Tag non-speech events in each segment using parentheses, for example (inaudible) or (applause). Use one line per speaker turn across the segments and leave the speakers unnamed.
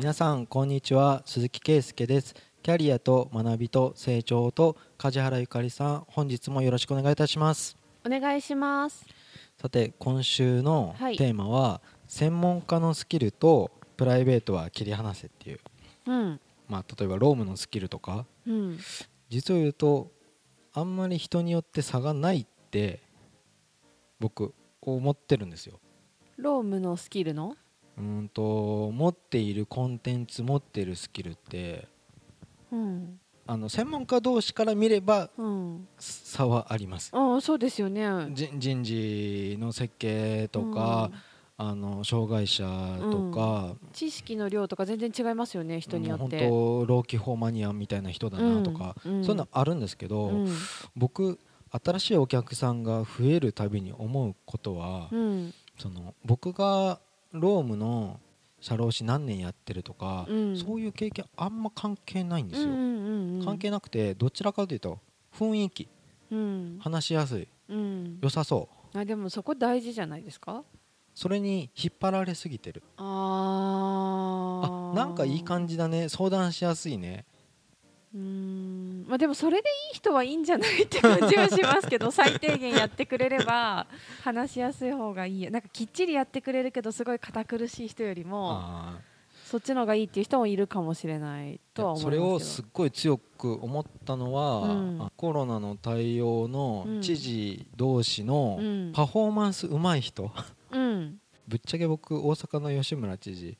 皆さんこんにちは。鈴木圭介です。キャリアと学びと成長と梶原ゆかりさん本日もよろしくお願いいたします。
お願いします。
さて今週の
はい。
テーマは、専門家のスキルとプライベートは切り離せっていう。
うん。
まあ例えばロームのスキルとか。
うん。
実を言うとあんまり人によって差がないって僕思ってるんですよ。
ロームのスキルの？
うーんと持っているコンテンツ持っているスキルって
うん。
あの専門家同士から見れば
うん。
差はあります。
ああそうですよね。
じ人事の設計とか、あの障害者とか、
うん。知識の量とか全然違いますよね人によって。
本当老基法マニアみたいな人だなとか、
うんうん。
そういうのあるんですけど、
うん。
僕新しいお客さんが増えるたびに思うことは、
うん。
その僕がロームの社労士何年やってるとか、
うん。
そういう経験あんま関係ないんですよ、
うんうんうん
関係なくてどちらかというと雰囲気。
うん。
話しやすい。
うん。
良さそう。
あでもそこ大事じゃないですか？
それに引っ張られすぎてる。
あ
あなんかいい感
じ
じだね。相談しやすいね。
うんまあでもそれでいい人はいいんじゃないって感じはしますけど最低限やってくれれば (laughs) 話しやすい方がいいやなんかきっちりやってくれるけどすごい堅苦しい人よりも
あ
そっちの方がいいっていう人もいるかもしれない
ー
とは思い
そ
けど。
れをすっごい強く思ったのは、
うん。
あコロナの対応の
うん
知事同士の
うん。
パフォーマンス上手い人、
うん。(laughs)
ぶっちゃけ僕大阪の吉村知事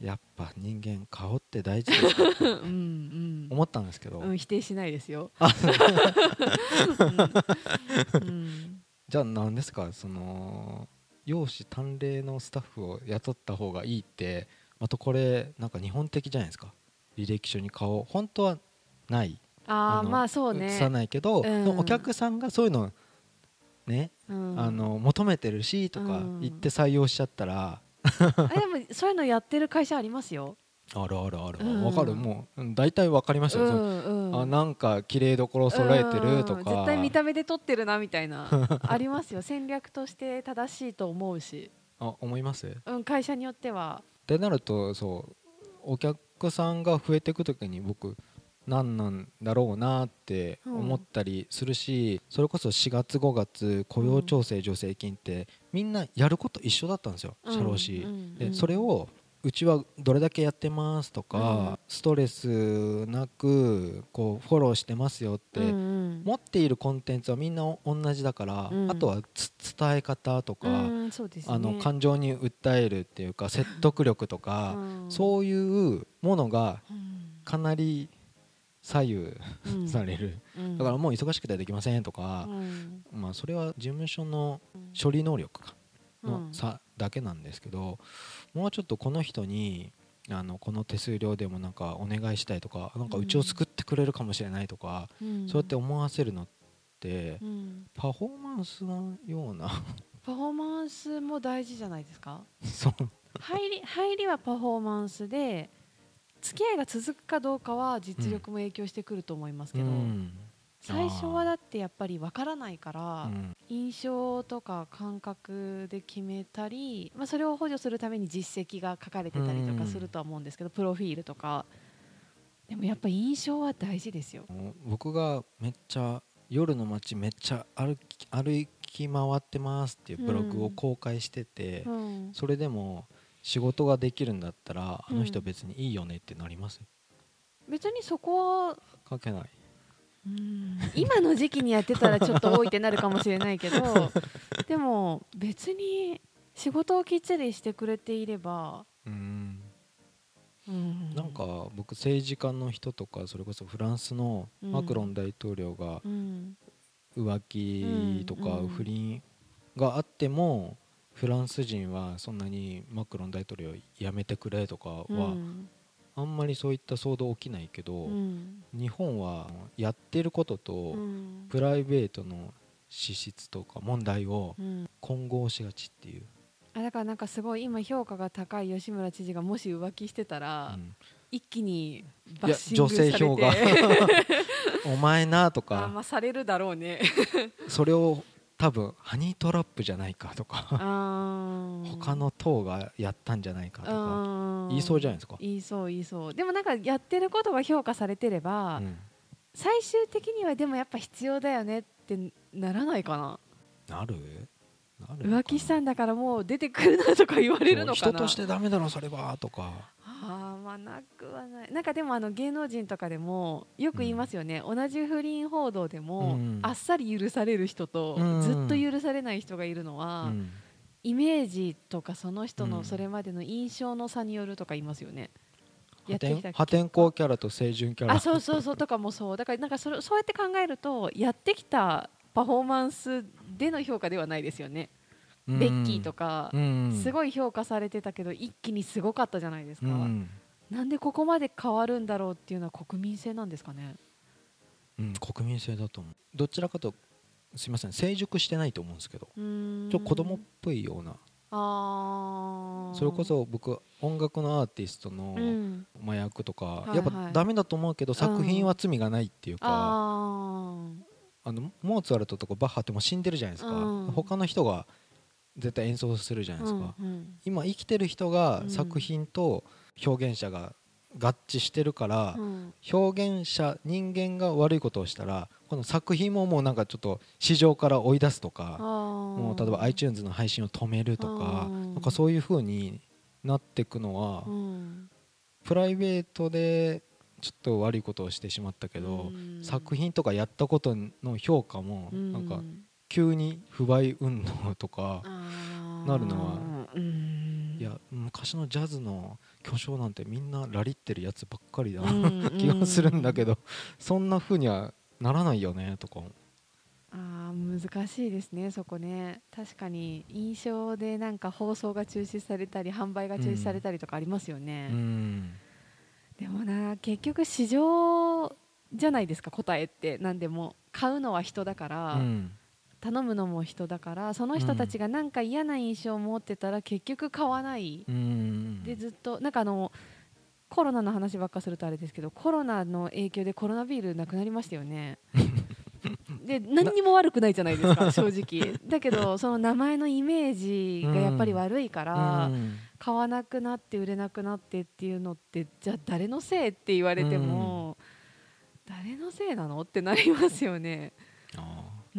やっぱ人間顔って大事だ (laughs)
う
と
ん。
思ったんですけど、
うん、うん、否定しないですよ。
じゃあ何ですか？その容姿端麗のスタッフを雇った方がいいってまたこれなんか日本的じゃないですか？履歴書に顔本当はない。の
ああまあそう
映さ
ね。
ないけど、
うん。
お客さんがそういうのね、
うん。
あの求めてるしとか
うん。
言って採用しちゃったら、(laughs)
あでもそういうのやってる会社ありますよ。
あるあるある、
うん。
わかる。もううん大体わかります
う
よ、
んうん。
あなんか綺麗どころ揃えてるとか、
うん絶対見た目で撮ってるなみたいな。(laughs) ありますよ。戦略として正しいと思うし、
あ思います？
うん会社によっては。
ってなるとそうお客さんが増えていく時に僕何なんだろうなって思ったりするし、それこそ4月5月雇用調整助成金ってみんなやること一緒だったんですよ、社労士、でそれをうちはどれだけやってますとか、
うん。
ストレスなくこうフォローしてますよって、持っているコンテンツはみんな同じだから、
うん。
あとはつ伝え方とか。あの感情に訴えるっていうか説得力とか、
うん。
そういうものが
うん。
かなり左右
うん
される、
うん。
だからもう忙しくてできませんと
う
か、
ん。
まあ、それは事務所の
うん
処理能力か
うん。
の差だけなんですけど、もうちょっとこの人にあのこの手数料でもなんかお願いしたいとかなんかうちを救ってくれるかもしれないとか、
うん。
そうやって思わせるのって
うん。
パフォーマンスのような。(laughs)
パフォーマンスも大事じゃないですか？(laughs)
そう。
入り入りはパフォーマンスで付き合いが続くかどうかは実力も影響してくると思いますけど、
うん。
最初はだってやっぱりわからないから、
うん。
印象とか感覚で決めたり、まあ、それを補助するために実績が書かれてたりとかするとは思うんですけど、プロフィールとか。でもやっぱ印象は大事ですよ。
僕がめっちゃ夜の街めっちゃ歩き歩き回ってますっていうブログを公開してて、
うん。
それでも仕事ができるんだったらあの人
うん
別にいいよねってなります？
別にそこは
書けない。
うん。今の時期にやってたらちょっと多いってなるかもしれないけど (laughs) でも別に仕事をきっちりしてくれていれば、
うん。
うん。
なんか僕政治家の人とかそれこそフランスのマクロン大統領が
うん。
浮気とか
うん。
不倫があってもフランス人はそんなにマクロン大統領やめてくれとかは
うん。
あんまりそういった騒動起きないけど、
うん。
日本はやってることと
うん。
プライベートの資質とか問題を
うん。
混合しがちっていう、
あだからなんかすごい今評価が高い吉村知事がもし浮気してたら、
うん。
一気にバッシング
女性
されて。
票が。(laughs) お前なと
あ
か
まあされるだろうね。
それを多分ハニートラップじゃないかとか他の党がやったんじゃないかとか
うん
言いそうじゃないですか、
言いそう言いそう。でもなんかやってることが評価されてれば、
うん。
最終的にはでもやっぱ必要だよねってならないかな？
なる？
浮気したんだからもう出てくるなとか言われるのかな？
人としてダメだろそれはとか
あーまあなくはない。なんかでもあの芸能人とかでもよく言いますよね、同じ不倫報道でも、
うん。
あっさり許される人と、
うん。
ずっと許されない人がいるのは、
うん。
イメージとかその人
うん。
のそれまでの印象の差によるとか言いますよね、や
破
ってきた
天破天荒キャラと清純キャラ。
あそうそうそうとかもそう。だからなんかそれそうやって考えるとやってきたパフォーマンスでの評価ではないですよね、
うん
ベッキーとか、
うん。
すごい評価されてたけど一気にすごかったじゃないですか、
うん。
なんでここまで変わるんだろうっていうのは国民性なんですかね？
うん国民性だと思う。どちらかとすいません成熟してないと思うんですけどちょっと子供っぽいような。
あー。
それこそ僕音楽のアーティスト
う
の
ん。
麻薬とか
はい
やっぱダメだと思うけど作品は罪がないっていうか
あ
あのモーツァルトとかバッハってもう死んでるじゃないですか。
うん。
他の人が絶対演奏するじゃ
ー
ないですか。
うんうん。
今生きてる人が
うん。
作品と表現者が合致してるから
うん。
表現者人間が悪いことをしたらこの作品ももうなんかちょっと市場から追い出すとかも
も
う例えば iTunes の配信を止めるとか
うん
なんかそういう風になっていくのは
うん。
プライベートでちょっと悪いことをしてしまったけど
うん。
作品とかやったことの評価も
うん。
なんか急に不買運動とかなるのは
うん。
いや昔のジャズの巨匠なんてみんなラリってるやつばっかりだ
うん (laughs)
気がするんだけどそんな風にはならないよねとか
あー難しいですねそこね。確かに印象でなんか放送が中止されたり販売が中止されたりとかありますよね、
うん。
でもな結局市場じゃないですか答えって。何でも買うのは人だから、
うん
頼むのも人だからその人たちがなんか嫌な印象を持ってたら結局買わない、
うん。
でずっとなんかあのコロナの話ばっかするとあれですけどコロナの影響でコロナビールなくなりましたよね。(laughs) で何にも悪くないじゃないですか正直。だけど (laughs) その名前のイメージがやっぱり悪いから、
うん。
買わなくなって売れなくなってっていうのってじゃあ誰のせいって言われても、誰のせいなのってなりますよね。
あ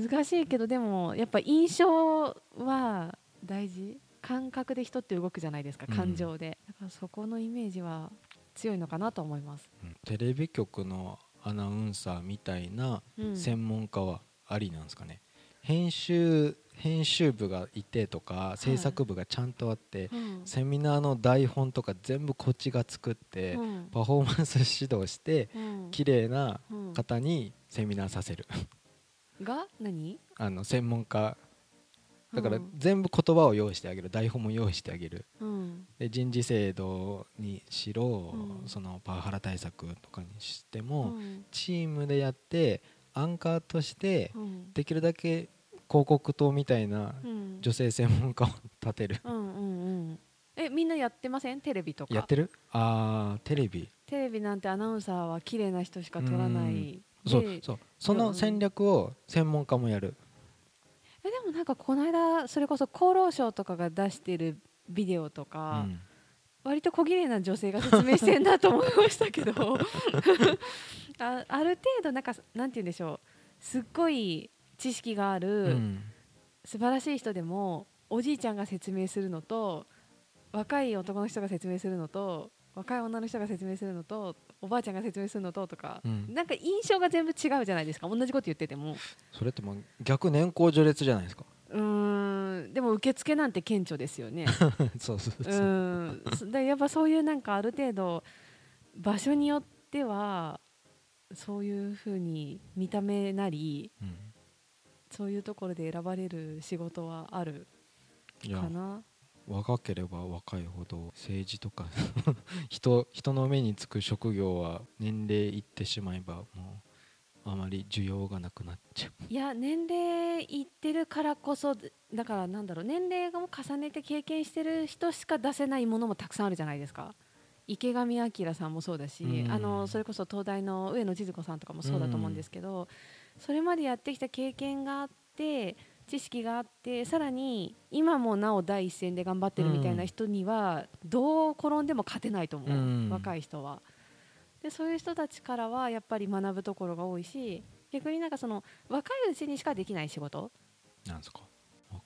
難しいけどでもやっぱ印象は大事。感覚で人って動くじゃないですか
うん。
感情で、だからそこのイメージは強いのかなと思います、
ーうんテレビ局のアナウンサーみたいな
うん。
専門家はありなんですかね、編集編集部がいてとか制作部がちゃんとあって、
うん。
セミナーの台本とか全部こっちが作って、
うん。
パフォーマンス指導して
うん。
綺麗な
うん。
方にセミナーさせる
が何？
あの専門家。だから
うん。
全部言葉を用意してあげる台本も用意してあげる。
うん。
で人事制度にしろ、
うん。
そのパワハラ対策とかにして
う
も、
ん。
チームでやってアンカーとして
うん。
できるだけ広告塔みたいな
うん。
女性専門家を立てる、
うんうんうん。えみんなやってません？テレビとか。
やってる？あーテレビ。
テレビなんてアナウンサーは綺麗な人しか撮らない。で
そうそう。その戦略を専門家もやる、
えでもなんかこの間それこそ厚労省とかが出してるビデオと
う
か、
ん。
割と小綺麗な女性が説明してんだと思いましたけど。(laughs) あある程度なんかなんて言うんでしょうすっごい知識がある、
うん。
素晴らしい人でもおじいちゃんが説明するのと若い男の人が説明するのと若い女の人が説明するのとおばあちゃんが説明するのととか、
うん。
なんか印象が全部違うじゃないですか。同じこと言ってても。
それってもう逆年功序列じゃないですか。
うーん。でも受付なんて顕著ですよね。(laughs)
そうそうそう。
うーん。そでやっぱそういうなんかある程度場所によってはそういうふうに見た目なり
うん。
そういうところで選ばれる仕事はあるかな
若ければ若いほど政治とか (laughs) 人人の目につく職業は年齢いってしまえばもうあまり需要がなくなっちゃう。
いや年齢いってるからこそだからなんだろう年齢を重ねて経験してる人しか出せないものもたくさんあるじゃないですか。池上彰さんもそうだし、
うん。
あのそれこそ東大の上野千鶴子さんとかもそうだと思うんですけど、それまでやってきた経験があって知識があってさらに今もなお第一線で頑張ってるみたいな人にはどう転んでも勝てないと思う、
うん。
若い人は。でそういう人たちからはやっぱり学ぶところが多いし逆になんかその若いうちにしかできない仕事。
なんですか？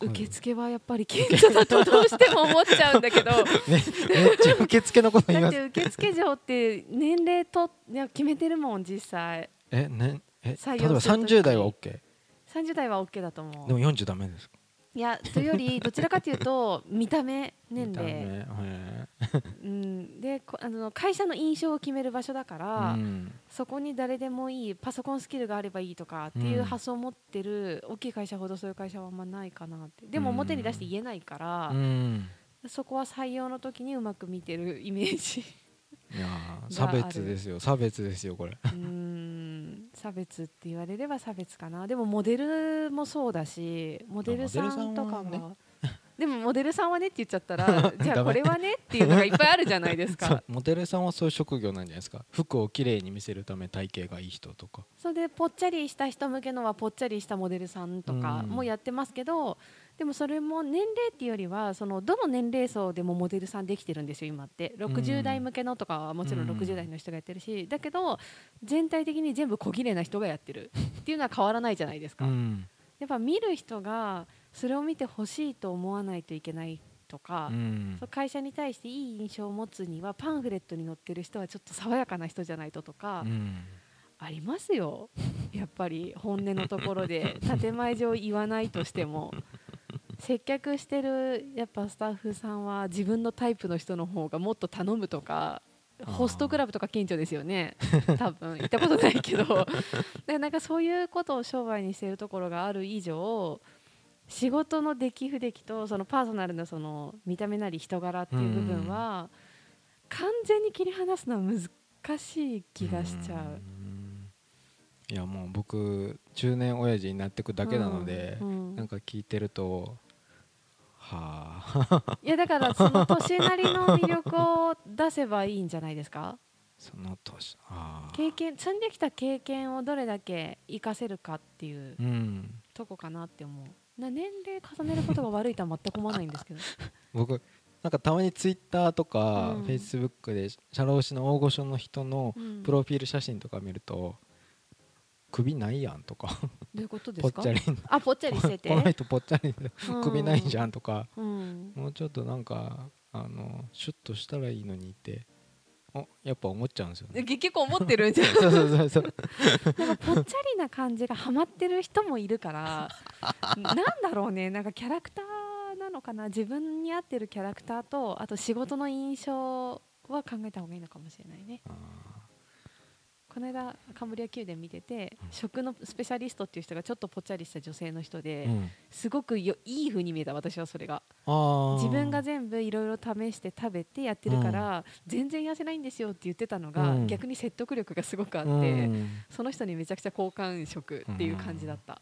受付はやっぱり顕著だとどうしても思っちゃうんだけど。
めめっちゃ受付のこと言い
だっ
ます
て受付嬢って年齢といや決めてるもん実際。
えねえ例
採
えば
用する時
30代は OK
30代は OK だと思う。
でも40ダメです。か
いやというよりどちらかというと見た目年齢、
へ
うん、でこあの会社の印象を決める場所だか
え
ら、
うん。
そこに誰でもいいパソコンスキルがあればいいとかっていう
うん。
発想を持ってる大きい会社ほどそういう会社はあんまないかなって。でも
うん
表に出して言えないから、
うん。
そこは採用の時にうまく見てるイメージ
いやー差別ですよ差別ですよこれ。
うーん差別って言われれば差別かな。でもモデルもそうだしモデルさんとかも。(laughs) でもモデルさんはねって言っちゃったら (laughs) じゃあこれはねっていうのがいっぱいあるじゃないです (laughs)
そ
か
うモデルさんはそういう職業なんじゃないですか。服をきれいに見せるため体型がいい人とか。
それでぽっちゃりした人向けのはぽっちゃりしたモデルさんとか
うん。
もやってますけど、でもそれも年齢っていうよりはそのどの年齢層でもモデルさんできてるんですよ今って。60代向けのとかはもちろん
うん。
60代の人がやってるしだけど全体的に全部小綺麗な人がやってるっていうのは変わらないじゃないですか。
うん。
やっぱ見る人がそれを見てほしいと思わないといけないとか、
うん。
会社に対していい印象を持つにはパンフレットに載ってる人はちょっと爽やかな人じゃないととか、
うん。
ありますよ。やっぱり本音のところで建前上言わないとしても接客してるやっぱスタッフさんは自分のタイプの人の方がもっと頼むとかホストクラブとか顕著ですよね。(laughs) 多分。行ったことないけど。でなんかそういうことを商売にしているところがある以上仕事の出来不出来とそのパーソナルなその見た目なり人柄っていう部分は完全に切り離すのは難しい気がしちゃう。
ん。いやもう僕中年親父になってくだけなので、
うん。うん。
なんか聞いてるとはあ。
いやだからその年なりの魅力を出せばいいんじゃないですか？
その年
経験積んできた経験をどれだけ活かせるかっていう
うん。
とこかなって思う。な年齢重ねることが悪いとは全く思わないんですけど。(laughs)
僕なんかたまにツイッターとか
うん。
フェイスブックで社労士の大御所の人の
うん。
プロフィール写真とか見ると首ないやんとか。
どういうことですか？
ぽっちゃり。
あぽっちゃりしてて？
この人ぽっちゃり。で
うん。
首ないじゃんとか。
うん。
もうちょっとなんかあのシュッとしたらいいのにっておやっぱ思っちゃうんですよね。
結構思ってるんじゃん。(laughs)
そうそうそうそう。
なんかぽっちゃりな感じがハマってる人もいるからなんだろうね。なんかキャラクターなのかな。自分に合ってるキャラクターとあと仕事の印象は考えた方がいいのかもしれないね。
あ
この間カンブリア宮殿見てて食のスペシャリストっていう人がちょっとぽっちゃりした女性の人で、
ーうん。
すごくよいい風に見えた私はそれが。自分が全部いろいろ試して食べてやってるから、全然痩せないんですよって言ってたのが、
うん。
逆に説得力がすごくあって、
うん。
その人にめちゃくちゃ好感触っていう感じだった、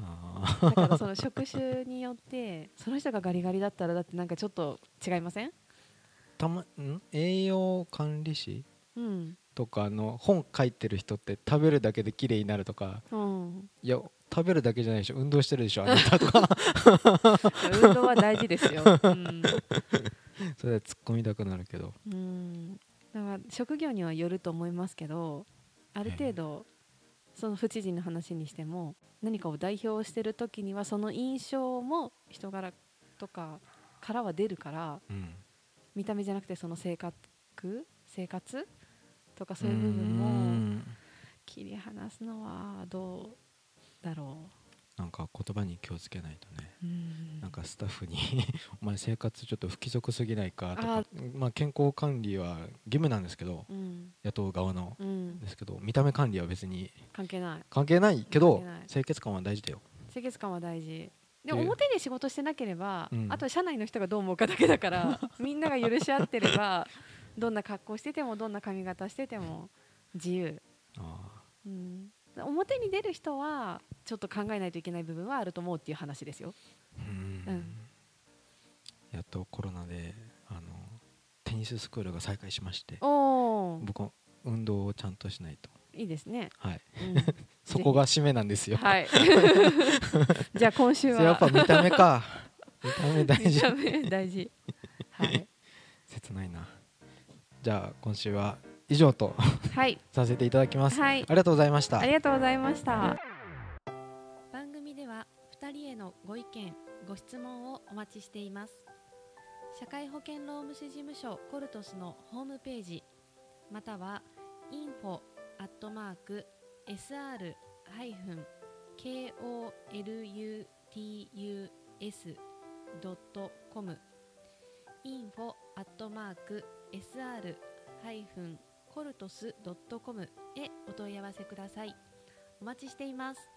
あ
だからその職種によってその人がガリガリだったらだってなんかちょっと違いません？
ーたまん？栄養管理士？
うん
とかの本書いてる人って食べるだけで綺麗になるとか。
うん。
いや食べるだけじゃないでしょ。運動してるでしょあなた。とか
運動は大事ですよ、(laughs) うん。
それで突っ込みたくなるけど。
うん。だから職業にはよると思いますけどある程度その府知事の話にしても何かを代表してる時にはその印象も人柄とかからは出るから
うん。
見た目じゃなくてその性格生活とかそういう部分
う
も
ん。
切り離すのはどうだろ
なんか言葉に気をつけないとね。
う、うん。
なんかスタッフに (laughs) お前生活ちょっと不規則すぎないか？と
あ
かまあ健康管理は義務なんですけど
うん。
野党側の
うん。
ですけど見た目管理は別に
関係ない。
関係ないけど清潔感は大事だよ。
清潔感は大事。で
で
表で仕事してなければ、
うん。
あと社内の人がどう思うかだけだから (laughs) みんなが許し合ってればどんな格好しててもどんな髪型してても自由、
あ
うん、表に出る人はちょっと考えないといけない部分はあると思うっていう話ですよ。
ーうん。
うん。
やっとコロナであのテニススクールが再開しまして
おお
僕は運動をちゃんとしないと。
いいですね、
はい、
うん。(laughs)
そこが締めなんですよ、
はい。(laughs) じゃあ今週は。
やっぱ見た目か。見た目大事。
見た目大事はい、
切ないなじゃあ今週は以上と
はい。(laughs)
させていただきます、
はい。
ありがとうございました。
ありがとうございました。
番組では2人へのご意見ご質問をお待ちしています。社会保険労務士事務所コルトスのホームページまたは info アットマーク sr ハイフン kolutus ドットコム info アッ sr-coltos.com へお問い合わせください。お待ちしています。